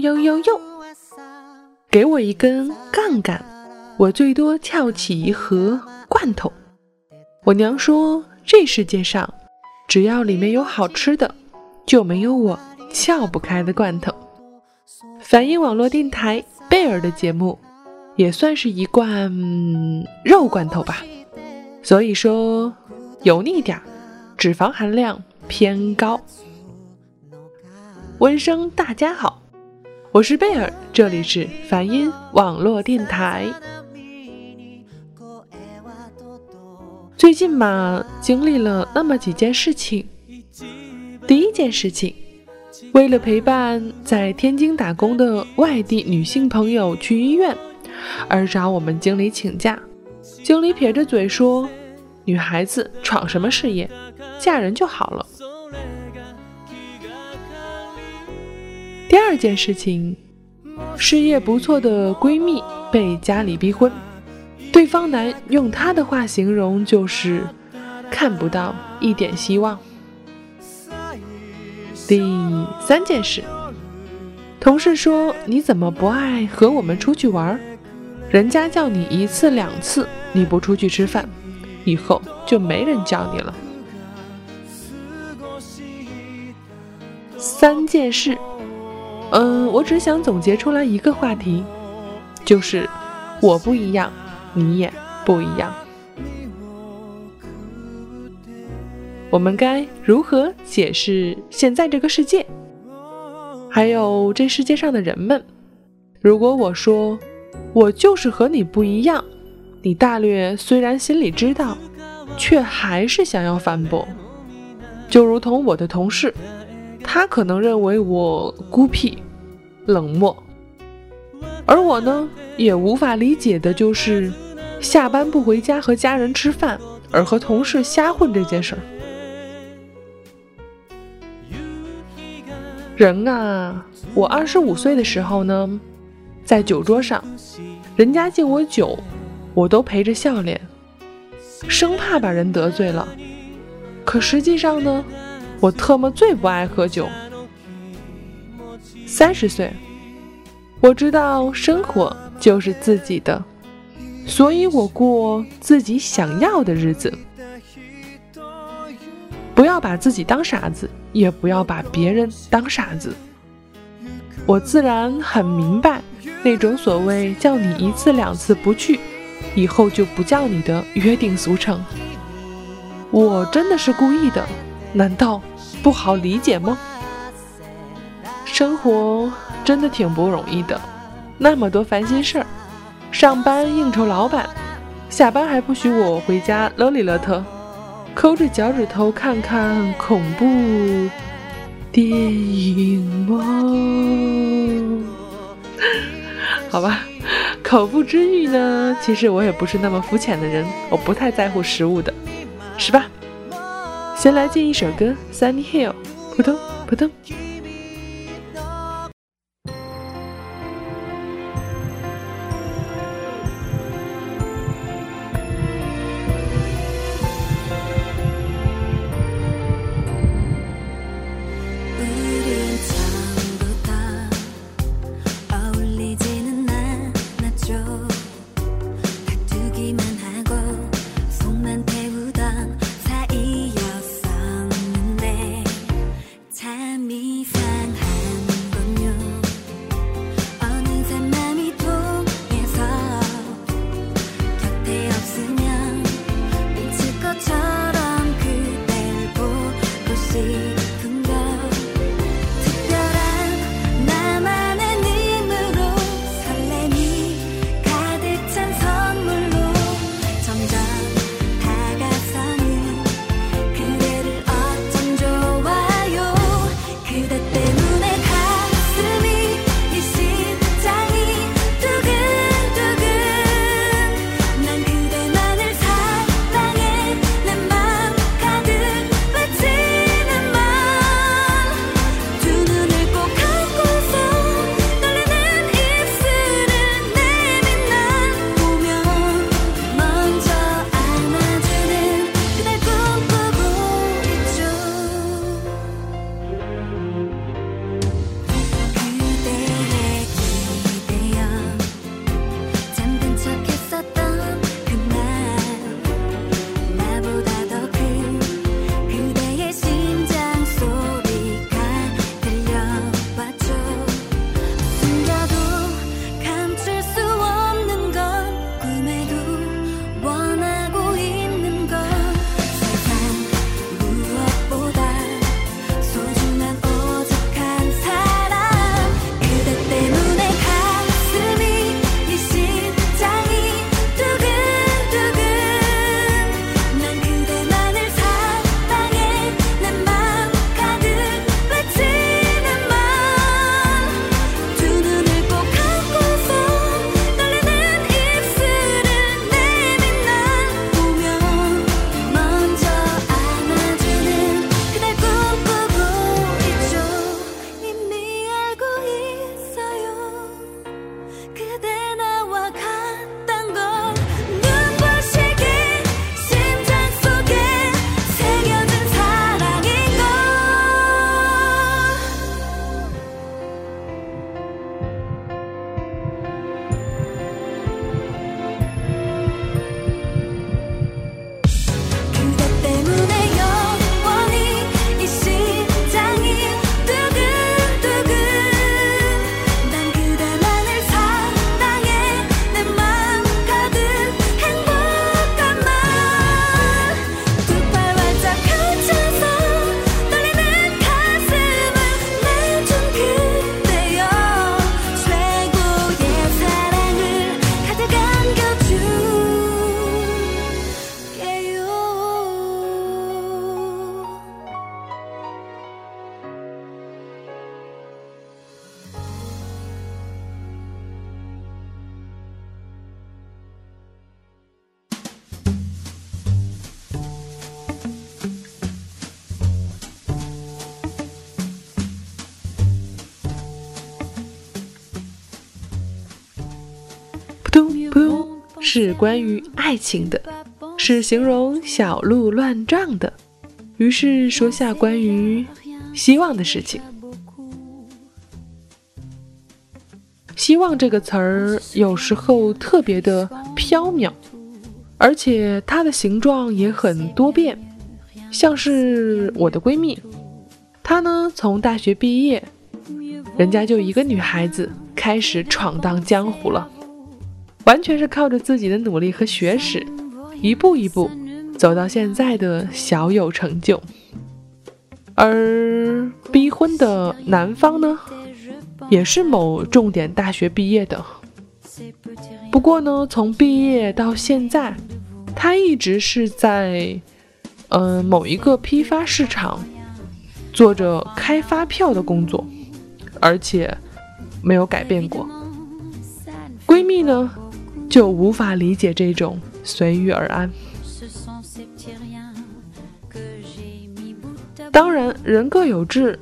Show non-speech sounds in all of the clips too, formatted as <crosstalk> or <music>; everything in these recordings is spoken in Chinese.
呦呦呦，给我一根杠杆，我最多撬起一盒罐头。我娘说，这世界上只要里面有好吃的，就没有我撬不开的罐头。反映网络电台贝尔的节目，也算是一罐肉罐头吧。所以说，油腻点，脂肪含量偏高。温声，大家好，我是贝尔，这里是梵音网络电台。最近嘛，经历了那么几件事情。第一件事情，为了陪伴在天津打工的外地女性朋友去医院，而找我们经理请假。经理撇着嘴说：“女孩子闯什么事业，嫁人就好了。”二件事情，事业不错的闺蜜被家里逼婚，对方男用他的话形容就是看不到一点希望。第三件事，同事说你怎么不爱和我们出去玩？人家叫你一次两次，你不出去吃饭，以后就没人叫你了。三件事。嗯，我只想总结出来一个话题，就是我不一样，你也不一样。我们该如何解释现在这个世界，还有这世界上的人们？如果我说我就是和你不一样，你大略虽然心里知道，却还是想要反驳。就如同我的同事。他可能认为我孤僻、冷漠，而我呢，也无法理解的就是下班不回家和家人吃饭，而和同事瞎混这件事儿。人啊，我二十五岁的时候呢，在酒桌上，人家敬我酒，我都陪着笑脸，生怕把人得罪了。可实际上呢？我特么最不爱喝酒。三十岁，我知道生活就是自己的，所以我过自己想要的日子。不要把自己当傻子，也不要把别人当傻子。我自然很明白那种所谓叫你一次两次不去，以后就不叫你的约定俗成。我真的是故意的，难道？不好理解吗？生活真的挺不容易的，那么多烦心事儿，上班应酬老板，下班还不许我回家勒里勒特，抠着脚趾头看看恐怖电影吗？好吧，口腹之欲呢？其实我也不是那么肤浅的人，我不太在乎食物的，是吧？先来进一首歌，《Sunny Hill》，扑通扑通。是关于爱情的，是形容小鹿乱撞的。于是说下关于希望的事情。希望这个词儿有时候特别的飘渺，而且它的形状也很多变，像是我的闺蜜，她呢从大学毕业，人家就一个女孩子开始闯荡江湖了，完全是靠着自己的努力和学识，一步一步走到现在的小有成就。而逼婚的男方呢？也是某重点大学毕业的，不过呢，从毕业到现在，他一直是在，嗯，某一个批发市场做着开发票的工作，而且没有改变过。闺蜜呢，就无法理解这种随遇而安。当然，人各有志，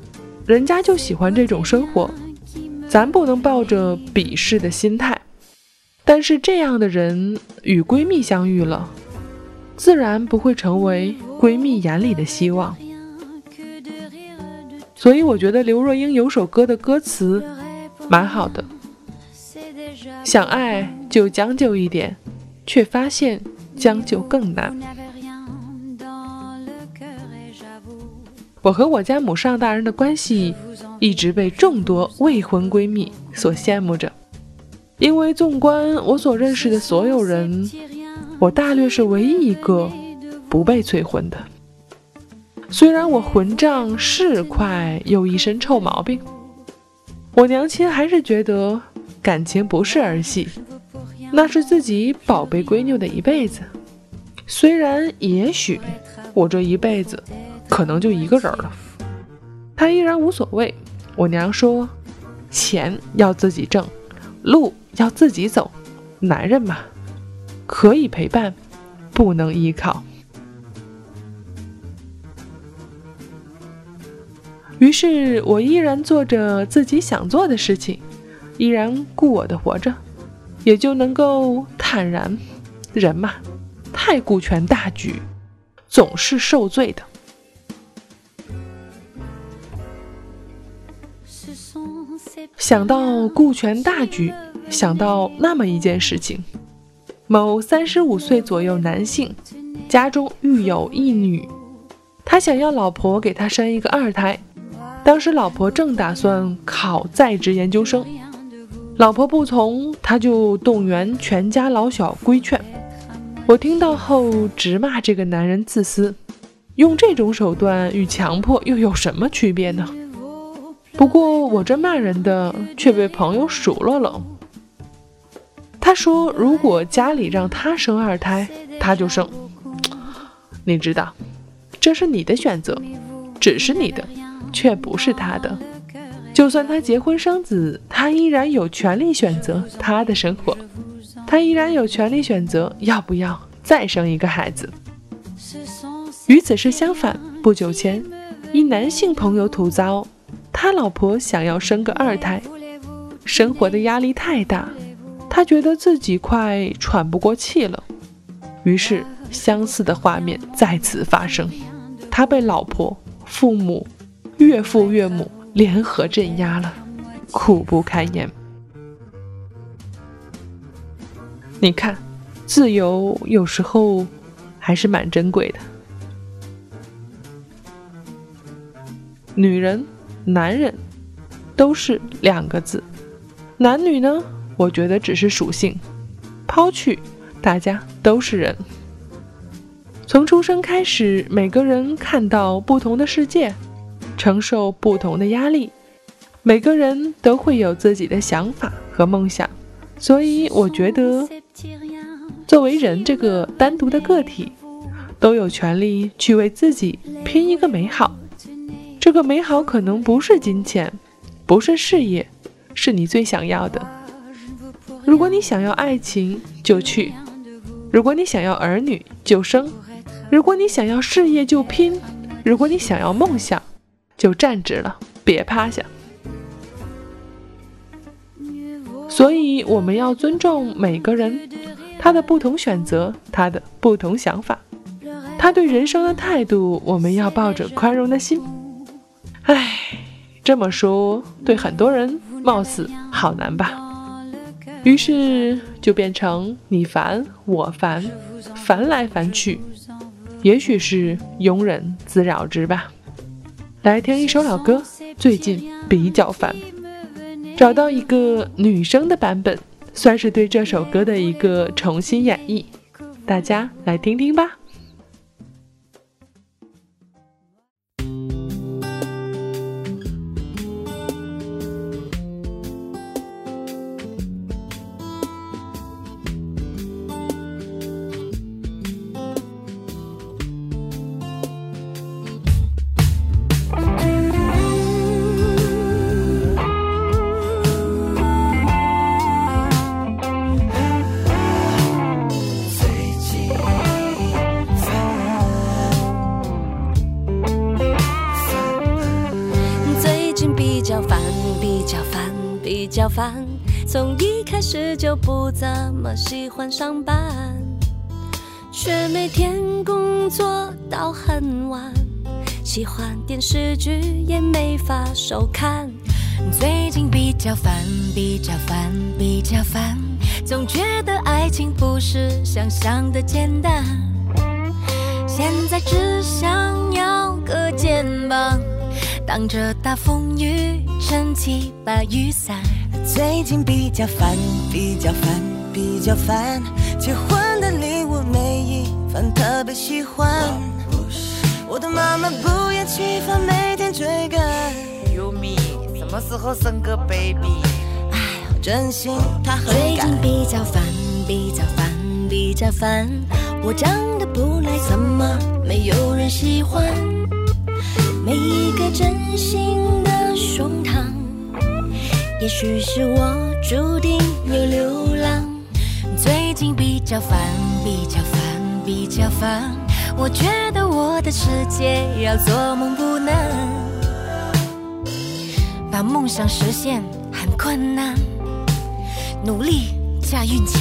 人家就喜欢这种生活。咱不能抱着鄙视的心态，但是这样的人与闺蜜相遇了，自然不会成为闺蜜眼里的希望。所以我觉得刘若英有首歌的歌词蛮好的，想爱就将就一点，却发现将就更难。我和我家母上大人的关系。一直被众多未婚闺蜜所羡慕着，因为纵观我所认识的所有人，我大略是唯一一个不被催婚的。虽然我混账是快，又一身臭毛病，我娘亲还是觉得感情不是儿戏，那是自己宝贝闺女的一辈子。虽然也许我这一辈子可能就一个人了，她依然无所谓。我娘说：“钱要自己挣，路要自己走。男人嘛，可以陪伴，不能依靠。”于是，我依然做着自己想做的事情，依然顾我的活着，也就能够坦然。人嘛，太顾全大局，总是受罪的。想到顾全大局，想到那么一件事情：某三十五岁左右男性，家中育有一女，他想要老婆给他生一个二胎。当时老婆正打算考在职研究生，老婆不从，他就动员全家老小规劝。我听到后直骂这个男人自私，用这种手段与强迫又有什么区别呢？不过我这骂人的却被朋友数落了。他说：“如果家里让他生二胎，他就生。你知道，这是你的选择，只是你的，却不是他的。就算他结婚生子，他依然有权利选择他的生活，他依然有权利选择要不要再生一个孩子。与此事相反，不久前，一男性朋友吐槽。”他老婆想要生个二胎，生活的压力太大，他觉得自己快喘不过气了。于是，相似的画面再次发生，他被老婆、父母、岳父、岳母联合镇压了，苦不堪言。你看，自由有时候还是蛮珍贵的，女人。男人都是两个字，男女呢？我觉得只是属性。抛去，大家都是人。从出生开始，每个人看到不同的世界，承受不同的压力，每个人都会有自己的想法和梦想。所以，我觉得，作为人这个单独的个体，都有权利去为自己拼一个美好。这个美好可能不是金钱，不是事业，是你最想要的。如果你想要爱情，就去；如果你想要儿女，就生；如果你想要事业，就拼；如果你想要梦想，就站直了，别趴下。所以，我们要尊重每个人，他的不同选择，他的不同想法，他对人生的态度，我们要抱着宽容的心。唉，这么说，对很多人貌似好难吧？于是就变成你烦我烦，烦来烦去，也许是庸人自扰之吧。来听一首老歌，最近比较烦，找到一个女生的版本，算是对这首歌的一个重新演绎，大家来听听吧。就不怎么喜欢上班，却每天工作到很晚，喜欢电视剧也没法收看。最近比较烦，比较烦，比较烦，总觉得爱情不是想象的简单。现在只想要个肩膀，挡着大风雨，撑起把雨伞。最近比较烦，比较烦，比较烦。结婚的礼物每一份特别喜欢。我的妈妈不厌其烦，每天追赶。有米，什么时候生个 baby？哎，真心他很最近比较烦，比较烦，比较烦。我长得不赖，怎么没有人喜欢？每一个真心的胸膛。也许是我注定要流浪，最近比较烦，比较烦，比较烦。我觉得我的世界要做梦不难，把梦想实现很困难，努力加运气，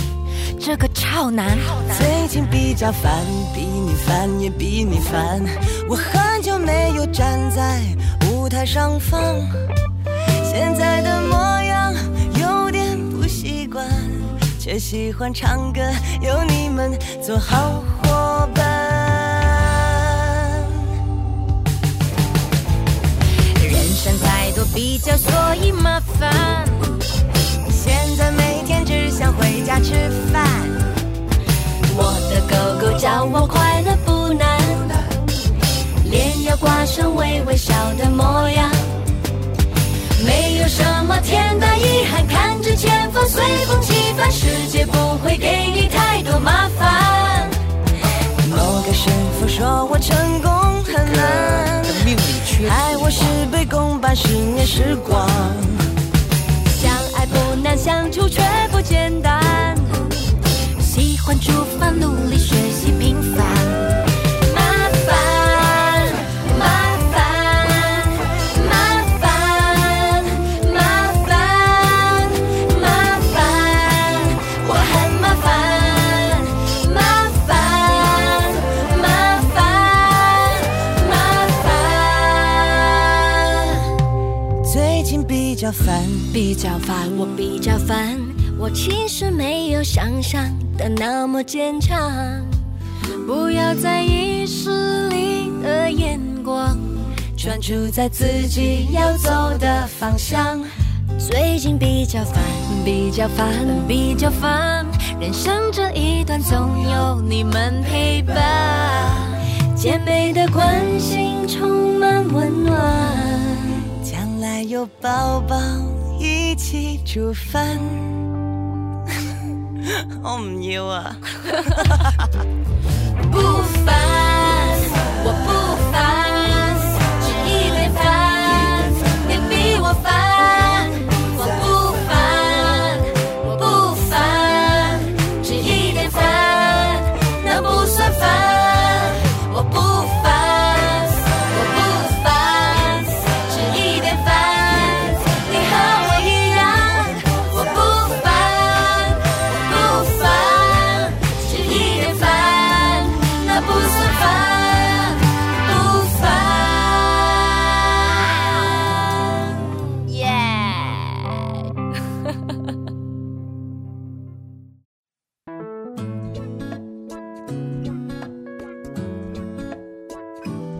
这个超难。最近比较烦，比你烦也比你烦。我很久没有站在舞台上放。现在的模样有点不习惯，却喜欢唱歌，有你们做好伙伴。人生太多比较，所以麻烦。现在每天只想回家吃饭。我的狗狗叫我快乐不难，脸要挂上微微笑的模样。没有什么天大遗憾，看着前方随风起帆，世界不会给你太多麻烦。某个师傅说我成功很难，爱我是被公半十年时光。相爱不难，相处却不简单。喜欢煮饭，努力学习，平凡。烦，比较烦，我比较烦。我其实没有想象的那么坚强。不要在意势力的眼光，专注在自己要走的方向。最近比较烦，比较烦，比较烦。人生这一段总有你们陪伴，姐妹的关心充满温暖。有宝宝一起煮饭，<laughs> 我唔要啊！<laughs> <laughs> 不烦，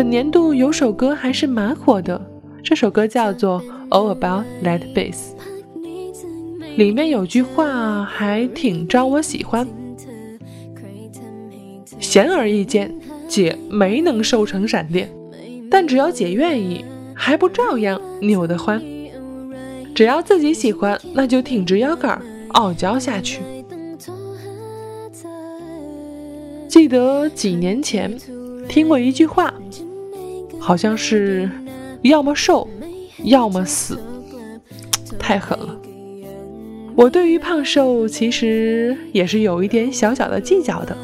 本年度有首歌还是蛮火的，这首歌叫做《All About That Bass》，里面有句话还挺招我喜欢。显而易见，姐没能瘦成闪电，但只要姐愿意，还不照样扭得欢。只要自己喜欢，那就挺直腰杆，傲娇下去。记得几年前。听过一句话，好像是要么瘦，要么死，太狠了。我对于胖瘦其实也是有一点小小的计较的，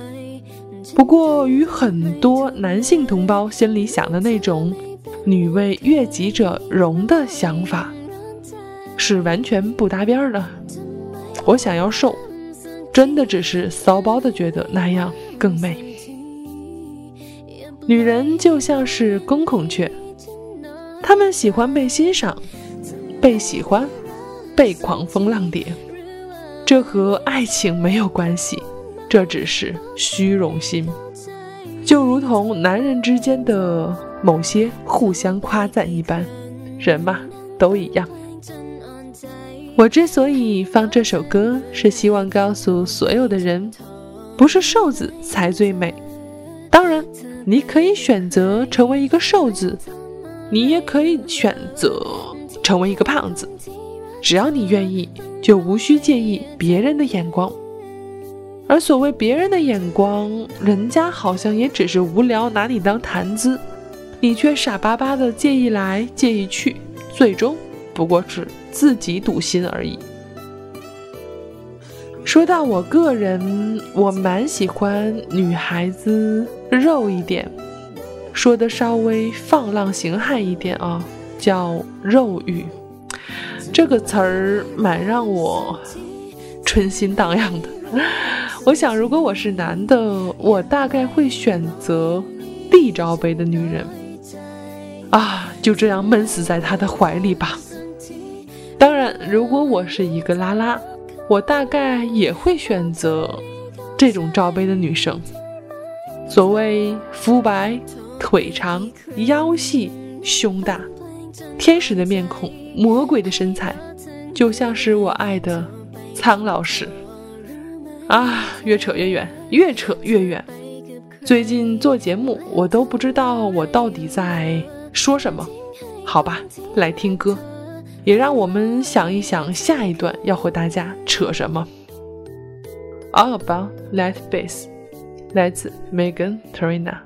不过与很多男性同胞心里想的那种“女为悦己者容”的想法是完全不搭边的。我想要瘦，真的只是骚包的觉得那样更美。女人就像是公孔雀，她们喜欢被欣赏、被喜欢、被狂风浪蝶。这和爱情没有关系，这只是虚荣心。就如同男人之间的某些互相夸赞一般，人嘛都一样。我之所以放这首歌，是希望告诉所有的人，不是瘦子才最美。当然。你可以选择成为一个瘦子，你也可以选择成为一个胖子，只要你愿意，就无需介意别人的眼光。而所谓别人的眼光，人家好像也只是无聊拿你当谈资，你却傻巴巴的介意来介意去，最终不过是自己堵心而已。说到我个人，我蛮喜欢女孩子肉一点，说的稍微放浪形骸一点啊，叫肉欲，这个词儿蛮让我春心荡漾的。我想，如果我是男的，我大概会选择 D 罩杯的女人啊，就这样闷死在他的怀里吧。当然，如果我是一个拉拉。我大概也会选择这种罩杯的女生。所谓肤白、腿长、腰细、胸大，天使的面孔，魔鬼的身材，就像是我爱的苍老师。啊，越扯越远，越扯越远。最近做节目，我都不知道我到底在说什么。好吧，来听歌。也让我们想一想下一段要和大家扯什么。All about that bass，来自 Megan Trina。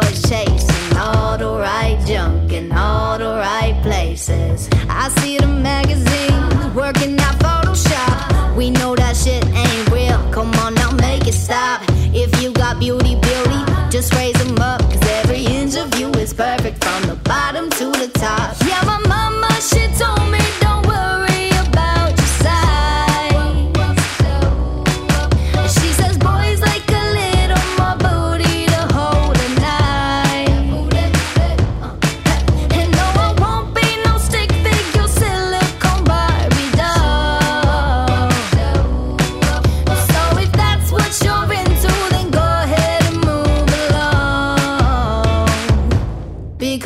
places. I see the magazines working out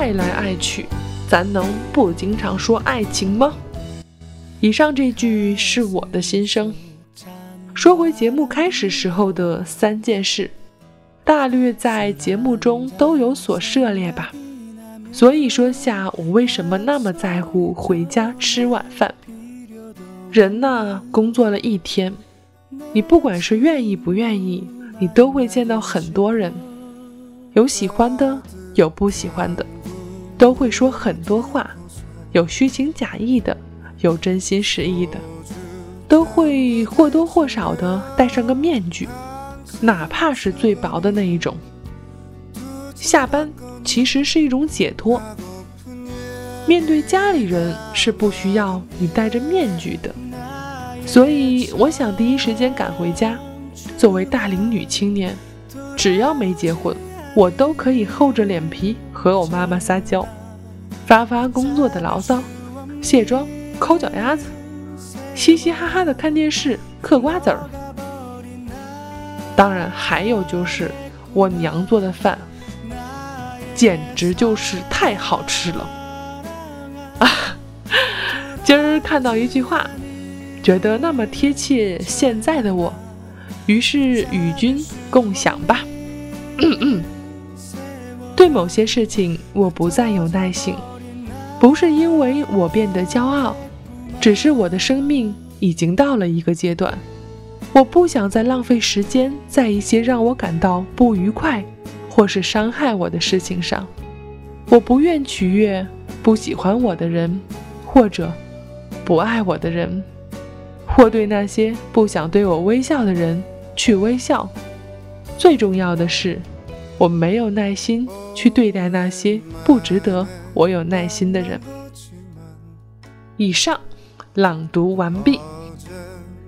爱来爱去，咱能不经常说爱情吗？以上这句是我的心声。说回节目开始时候的三件事，大略在节目中都有所涉猎吧。所以说下我为什么那么在乎回家吃晚饭。人呐，工作了一天，你不管是愿意不愿意，你都会见到很多人，有喜欢的，有不喜欢的，都会说很多话，有虚情假意的，有真心实意的，都会或多或少的戴上个面具，哪怕是最薄的那一种。下班其实是一种解脱，面对家里人是不需要你戴着面具的，所以我想第一时间赶回家。作为大龄女青年，只要没结婚，我都可以厚着脸皮和我妈妈撒娇，发发工作的牢骚，卸妆、抠脚丫子，嘻嘻哈哈的看电视、嗑瓜子儿。当然，还有就是我娘做的饭，简直就是太好吃了啊！今儿看到一句话，觉得那么贴切现在的我，于是与君共享吧。<coughs> 对某些事情，我不再有耐性，不是因为我变得骄傲，只是我的生命已经到了一个阶段，我不想再浪费时间在一些让我感到不愉快或是伤害我的事情上。我不愿取悦不喜欢我的人，或者不爱我的人，或对那些不想对我微笑的人去微笑。最重要的是，我没有耐心去对待那些不值得我有耐心的人。以上朗读完毕。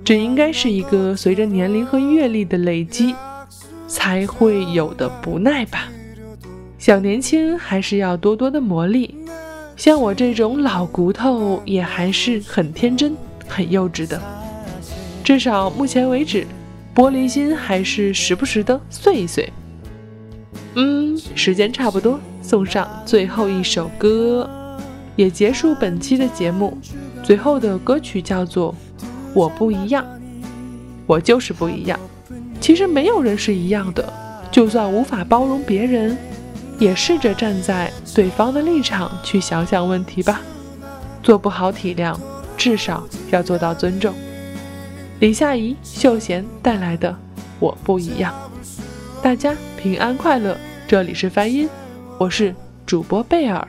这应该是一个随着年龄和阅历的累积才会有的不耐吧。小年轻还是要多多的磨砺，像我这种老骨头也还是很天真、很幼稚的。至少目前为止，玻璃心还是时不时的碎一碎。嗯，时间差不多，送上最后一首歌，也结束本期的节目。最后的歌曲叫做《我不一样》，我就是不一样。其实没有人是一样的，就算无法包容别人，也试着站在对方的立场去想想问题吧。做不好体谅，至少要做到尊重。李夏怡、秀贤带来的《我不一样》，大家平安快乐。这里是梵音，我是主播贝尔。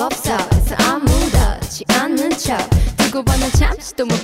없어. 해서 아무렇지 않는 척. 두고 보는 잠시도 못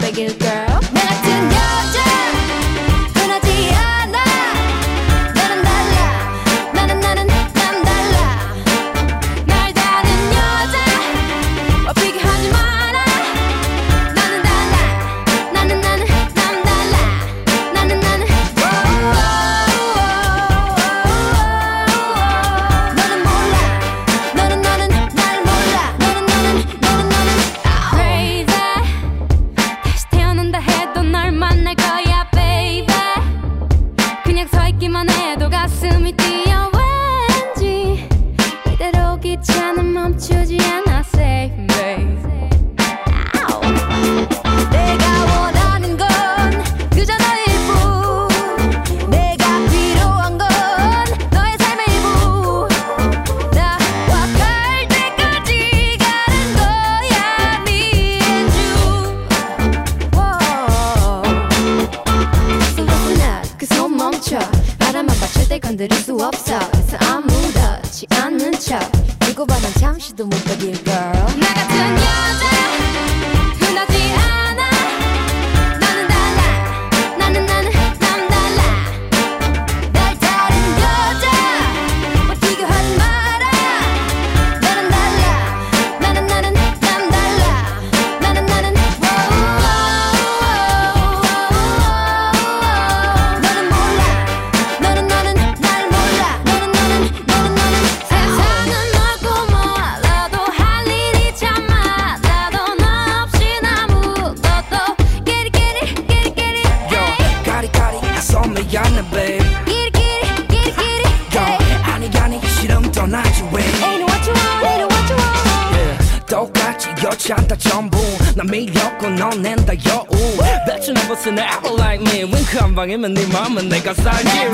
전부 난 밀렸고 넌 낸다 여우 Bet you never seen an apple like me 윙크 한 방이면 네 맘은 내가 살기로